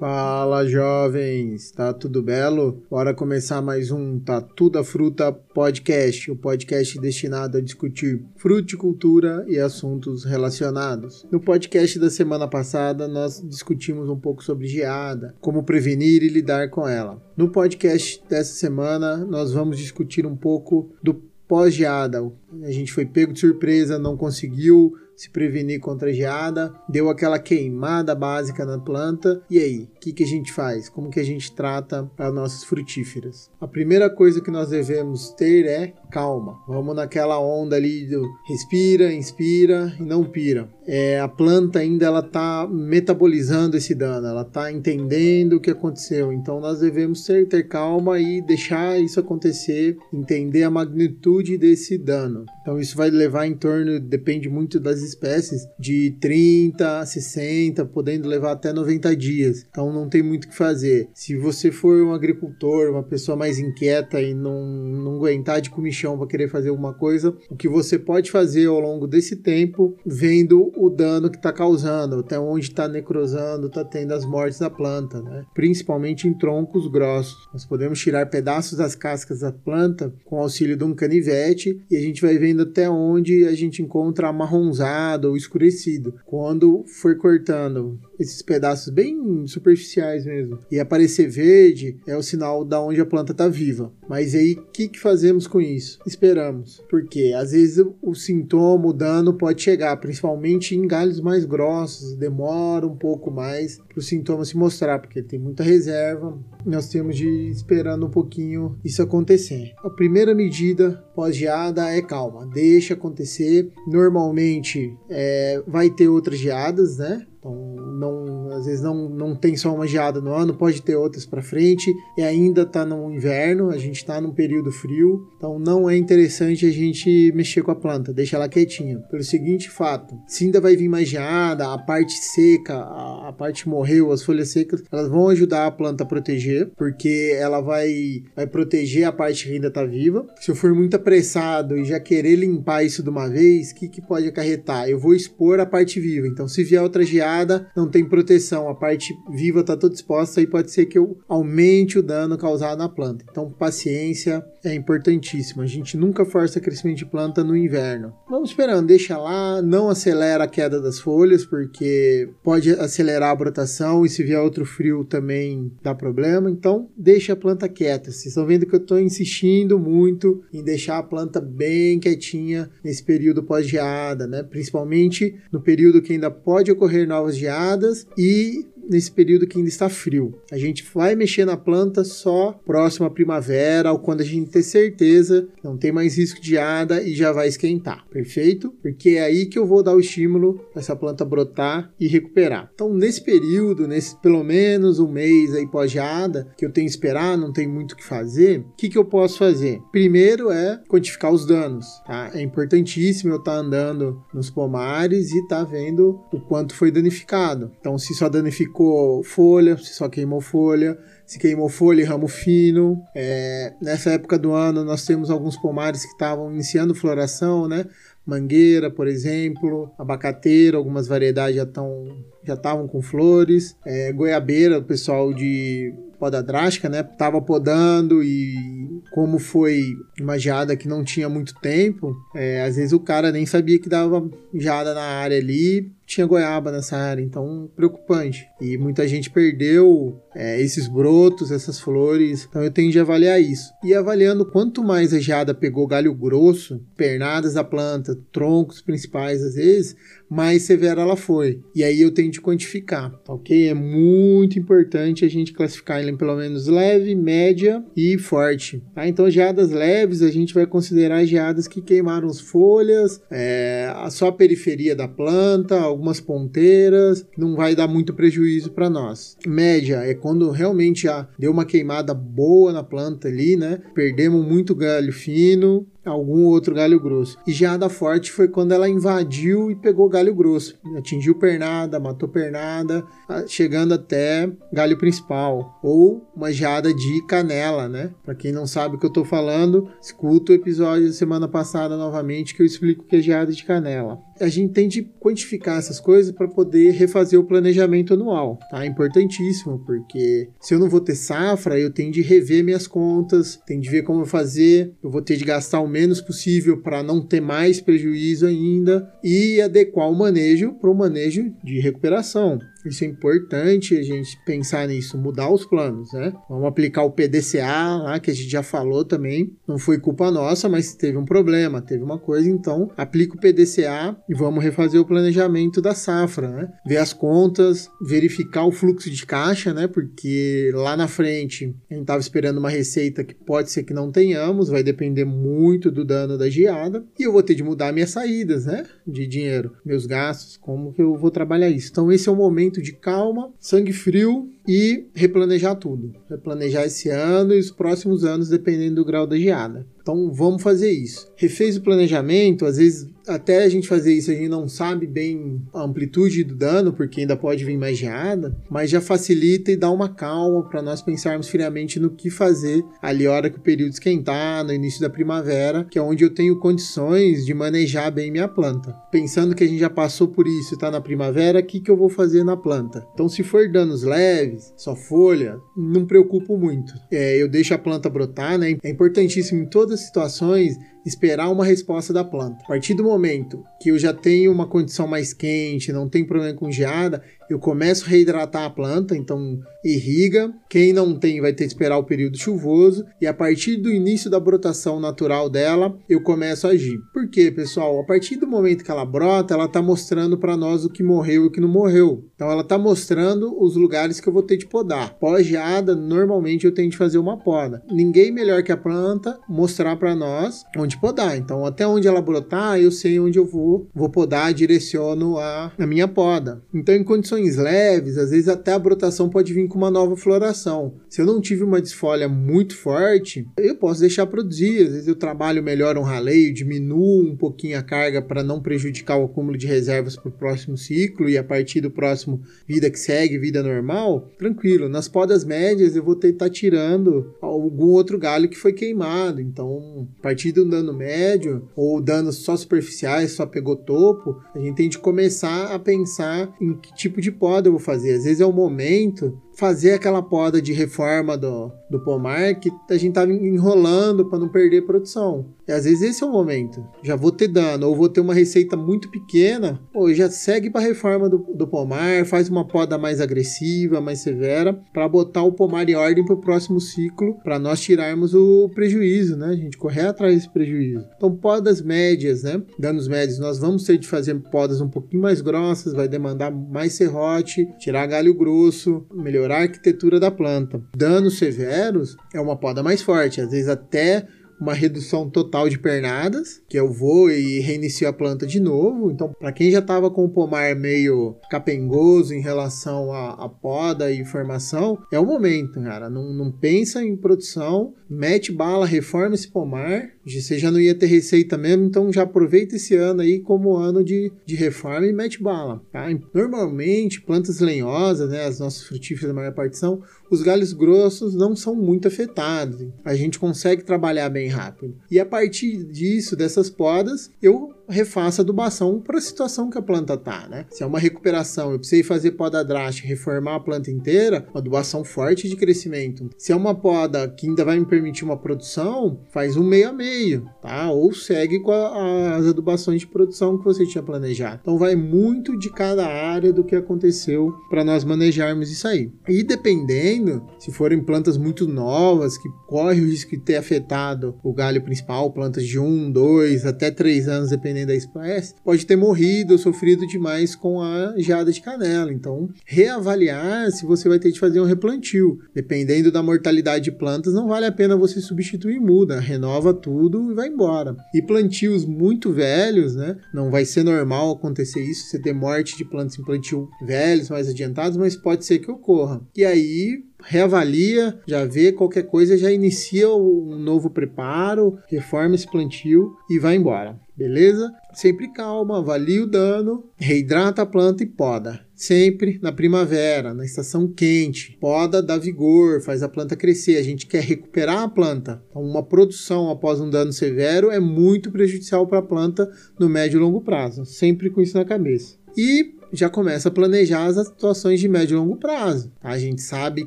Fala jovens, tá tudo belo? Bora começar mais um Tatu da Fruta Podcast, o podcast destinado a discutir fruticultura e assuntos relacionados. No podcast da semana passada, nós discutimos um pouco sobre geada, como prevenir e lidar com ela. No podcast dessa semana, nós vamos discutir um pouco do pós-geada. A gente foi pego de surpresa, não conseguiu se prevenir contra a geada, deu aquela queimada básica na planta. E aí, o que, que a gente faz? Como que a gente trata as nossas frutíferas? A primeira coisa que nós devemos ter é calma. Vamos naquela onda ali do respira, inspira e não pira. É, a planta ainda ela está metabolizando esse dano, ela está entendendo o que aconteceu. Então nós devemos ter, ter calma e deixar isso acontecer, entender a magnitude desse dano. Então isso vai levar em torno, depende muito das espécies, de 30 a 60, podendo levar até 90 dias. Então não tem muito o que fazer. Se você for um agricultor, uma pessoa mais inquieta e não, não aguentar de comichão para querer fazer alguma coisa, o que você pode fazer ao longo desse tempo, vendo o dano que está causando, até onde está necrosando, está tendo as mortes da planta, né? principalmente em troncos grossos. Nós podemos tirar pedaços das cascas da planta com auxílio de um canivete e a gente vai vendo até onde a gente encontra amarronzado ou escurecido. Quando for cortando esses pedaços bem superficiais mesmo e aparecer verde, é o sinal da onde a planta está viva. Mas aí, o que, que fazemos com isso? Esperamos. Porque às vezes o, sintoma, o dano pode chegar, principalmente em galhos mais grossos, demora um pouco mais para o sintoma se mostrar, porque tem muita reserva. Nós temos de ir esperando um pouquinho isso acontecer. A primeira medida pós-geada é calma, deixa acontecer. Normalmente é, vai ter outras geadas, né? Então, não, às vezes não, não tem só uma geada no ano, pode ter outras para frente. E ainda está no inverno, a gente está num período frio, então não é interessante a gente mexer com a planta, deixa ela quietinha. Pelo seguinte fato, se ainda vai vir mais geada, a parte seca, a, a parte morreu, as folhas secas, elas vão ajudar a planta a proteger, porque ela vai, vai proteger a parte que ainda está viva. Se eu for muito apressado e já querer limpar isso de uma vez, o que, que pode acarretar? Eu vou expor a parte viva. Então, se vier outra geada, não tem proteção, a parte viva está toda exposta e pode ser que eu aumente o dano causado na planta. Então, paciência é importantíssimo. A gente nunca força crescimento de planta no inverno. Vamos esperando, deixa lá, não acelera a queda das folhas, porque pode acelerar a brotação e se vier outro frio também dá problema. Então, deixa a planta quieta. Vocês estão vendo que eu estou insistindo muito em deixar a planta bem quietinha nesse período pós-geada, né? Principalmente no período que ainda pode ocorrer novas geadas e nesse período que ainda está frio. A gente vai mexer na planta só próximo à primavera ou quando a gente ter certeza não tem mais risco de geada e já vai esquentar, perfeito? Porque é aí que eu vou dar o estímulo para essa planta brotar e recuperar. Então, nesse período, nesse pelo menos um mês aí pós-geada, que eu tenho que esperar, não tem muito o que fazer, o que, que eu posso fazer? Primeiro é quantificar os danos, tá? É importantíssimo eu estar tá andando nos pomares e estar tá vendo o quanto foi danificado. Então, se só danificou queimou folha, só queimou folha, se queimou folha e ramo fino. É, nessa época do ano nós temos alguns pomares que estavam iniciando floração, né? Mangueira, por exemplo, abacateira, algumas variedades já estão já estavam com flores. É, goiabeira, o pessoal de poda drástica, né? Tava podando e como foi uma geada que não tinha muito tempo, é, às vezes o cara nem sabia que dava geada na área ali, tinha goiaba nessa área, então preocupante. E muita gente perdeu é, esses brotos, essas flores, então eu tenho de avaliar isso. E avaliando quanto mais a geada pegou galho grosso, pernadas da planta, troncos principais às vezes, mais severa ela foi. E aí eu tenho de quantificar, tá ok? É muito importante a gente classificar ele em pelo menos leve, média e forte. Tá? Então, geadas leves a gente vai considerar geadas que queimaram as folhas, é, só a periferia da planta, algumas ponteiras, não vai dar muito prejuízo para nós. Média é quando realmente já deu uma queimada boa na planta ali, né? Perdemos muito galho fino, algum outro galho grosso. E geada forte foi quando ela invadiu e pegou galho grosso. Atingiu pernada, matou pernada, chegando até galho principal. Ou uma geada de canela, né? Para quem não sabe o que eu tô falando, escuta o episódio da semana passada novamente que eu explico o que é geada de canela a gente tem de quantificar essas coisas para poder refazer o planejamento anual, tá? É importantíssimo, porque se eu não vou ter safra, eu tenho de rever minhas contas, tenho de ver como fazer, eu vou ter de gastar o menos possível para não ter mais prejuízo ainda e adequar o manejo para o manejo de recuperação. Isso é importante a gente pensar nisso, mudar os planos, né? Vamos aplicar o PDCA lá, que a gente já falou também. Não foi culpa nossa, mas teve um problema, teve uma coisa, então aplica o PDCA e vamos refazer o planejamento da safra, né? Ver as contas, verificar o fluxo de caixa, né? Porque lá na frente a gente estava esperando uma receita que pode ser que não tenhamos, vai depender muito do dano da geada. E eu vou ter de mudar minhas saídas, né? De dinheiro, meus gastos, como que eu vou trabalhar isso. Então esse é o momento de calma, sangue frio e replanejar tudo. Replanejar esse ano e os próximos anos, dependendo do grau da geada. Então vamos fazer isso. Refez o planejamento, às vezes até a gente fazer isso a gente não sabe bem a amplitude do dano, porque ainda pode vir mais geada, mas já facilita e dá uma calma para nós pensarmos friamente no que fazer ali a hora que o período esquentar, no início da primavera, que é onde eu tenho condições de manejar bem minha planta. Pensando que a gente já passou por isso e está na primavera, o que, que eu vou fazer na planta? Então se for danos leves, só folha, não preocupo muito. É, eu deixo a planta brotar, né? É importantíssimo em todas as situações esperar uma resposta da planta. A partir do momento que eu já tenho uma condição mais quente, não tem problema com geada, eu começo a reidratar a planta, então irriga. Quem não tem vai ter que esperar o período chuvoso e a partir do início da brotação natural dela, eu começo a agir. Por quê, pessoal? A partir do momento que ela brota, ela está mostrando para nós o que morreu e o que não morreu. Então ela está mostrando os lugares que eu vou ter de podar. Pós-geada, normalmente eu tenho de fazer uma poda. Ninguém melhor que a planta mostrar para nós onde podar. Então até onde ela brotar, eu sei onde eu vou, vou podar, direciono a, a minha poda. Então em condições leves, às vezes até a brotação pode vir com uma nova floração. Se eu não tive uma desfolha muito forte, eu posso deixar produzir. Às vezes eu trabalho melhor um raleio, diminuo um pouquinho a carga para não prejudicar o acúmulo de reservas para o próximo ciclo e a partir do próximo vida que segue, vida normal, tranquilo. Nas podas médias eu vou tentar tirando algum outro galho que foi queimado. Então, a partir do dano médio ou danos só superficiais, só pegou topo, a gente tem de começar a pensar em que tipo de poda eu vou fazer. Às vezes é o momento fazer aquela poda de reforma do, do pomar que a gente tava enrolando para não perder produção. E às vezes esse é o momento. Já vou ter dano, ou vou ter uma receita muito pequena, ou já segue para reforma do, do pomar, faz uma poda mais agressiva, mais severa, para botar o pomar em ordem para o próximo ciclo, para nós tirarmos o prejuízo, né? A gente correr atrás desse prejuízo. Então, podas médias, né? Danos médios, nós vamos ter de fazer podas um pouquinho mais grossas, vai demandar mais serrote, tirar galho grosso, melhorar melhorar a arquitetura da planta. Danos severos é uma poda mais forte, às vezes até uma redução total de pernadas, que eu vou e reinicio a planta de novo. Então, para quem já estava com o pomar meio capengoso em relação à, à, poda e formação, é o momento, cara. Não, não pensa em produção, mete bala, reforma esse pomar. Você já não ia ter receita mesmo, então já aproveita esse ano aí como ano de, de reforma e mete bala. Tá? Normalmente, plantas lenhosas, né, as nossas frutíferas, a maior parte são, os galhos grossos não são muito afetados. A gente consegue trabalhar bem rápido. E a partir disso, dessas podas, eu refaça a adubação para a situação que a planta tá, né? Se é uma recuperação, eu precisei fazer poda drástica, reformar a planta inteira, uma adubação forte de crescimento. Se é uma poda que ainda vai me permitir uma produção, faz um meio a meio, tá? Ou segue com a, as adubações de produção que você tinha planejado. Então vai muito de cada área do que aconteceu para nós manejarmos isso aí. E dependendo, se forem plantas muito novas que corre o risco de ter afetado o galho principal, plantas de um, dois, até três anos, dependendo da espécie, pode ter morrido ou sofrido demais com a geada de canela. Então, reavaliar se você vai ter de fazer um replantio. Dependendo da mortalidade de plantas, não vale a pena você substituir muda, renova tudo e vai embora. E plantios muito velhos, né? Não vai ser normal acontecer isso, você ter morte de plantas em plantio velhos, mais adiantados, mas pode ser que ocorra. E aí reavalia, já vê qualquer coisa, já inicia um novo preparo, reforma esse plantio e vai embora. Beleza? Sempre calma, avalia o dano, reidrata a planta e poda. Sempre na primavera, na estação quente. Poda dá vigor, faz a planta crescer. A gente quer recuperar a planta. Então, uma produção após um dano severo é muito prejudicial para a planta no médio e longo prazo. Sempre com isso na cabeça. E já começa a planejar as situações de médio e longo prazo. A gente sabe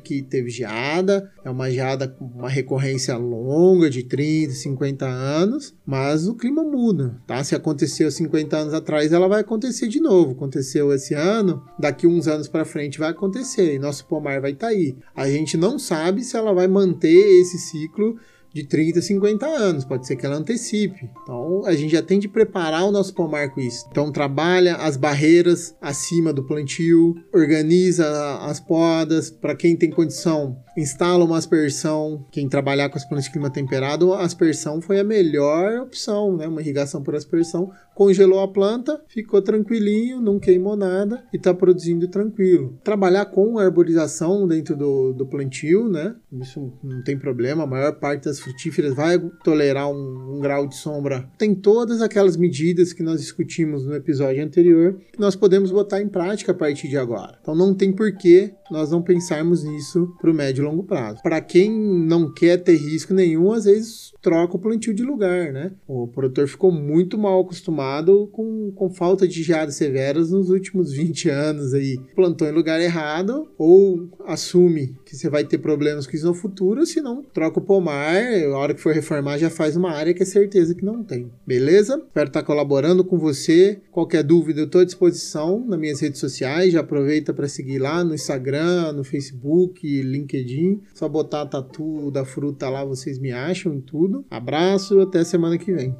que teve geada, é uma geada com uma recorrência longa de 30, 50 anos, mas o clima muda. Tá? Se aconteceu 50 anos atrás, ela vai acontecer de novo. Aconteceu esse ano, daqui uns anos para frente vai acontecer e nosso pomar vai estar tá aí. A gente não sabe se ela vai manter esse ciclo de 30, 50 anos, pode ser que ela antecipe. Então a gente já tem de preparar o nosso pomar com isso. Então trabalha as barreiras acima do plantio, organiza as podas, para quem tem condição, instala uma aspersão. Quem trabalhar com as plantas de clima temperado, a aspersão foi a melhor opção, né? Uma irrigação por aspersão congelou a planta, ficou tranquilinho, não queimou nada e está produzindo tranquilo. Trabalhar com arborização dentro do, do plantio, né? Isso não tem problema, a maior parte das frutíferas vai tolerar um, um grau de sombra. Tem todas aquelas medidas que nós discutimos no episódio anterior que nós podemos botar em prática a partir de agora. Então não tem porquê nós não pensarmos nisso para o médio longo prazo. Para quem não quer ter risco nenhum, às vezes troca o plantio de lugar, né? O produtor ficou muito mal acostumado com, com falta de geadas severas nos últimos 20 anos aí. Plantou em lugar errado ou assume que você vai ter problemas com isso no futuro, se não, troca o pomar, a hora que for reformar já faz uma área que é certeza que não tem. Beleza? Espero estar colaborando com você. Qualquer dúvida eu estou à disposição nas minhas redes sociais, já aproveita para seguir lá no Instagram, no Facebook, LinkedIn. Só botar tatu da fruta lá, vocês me acham em tudo. Abraço, até semana que vem.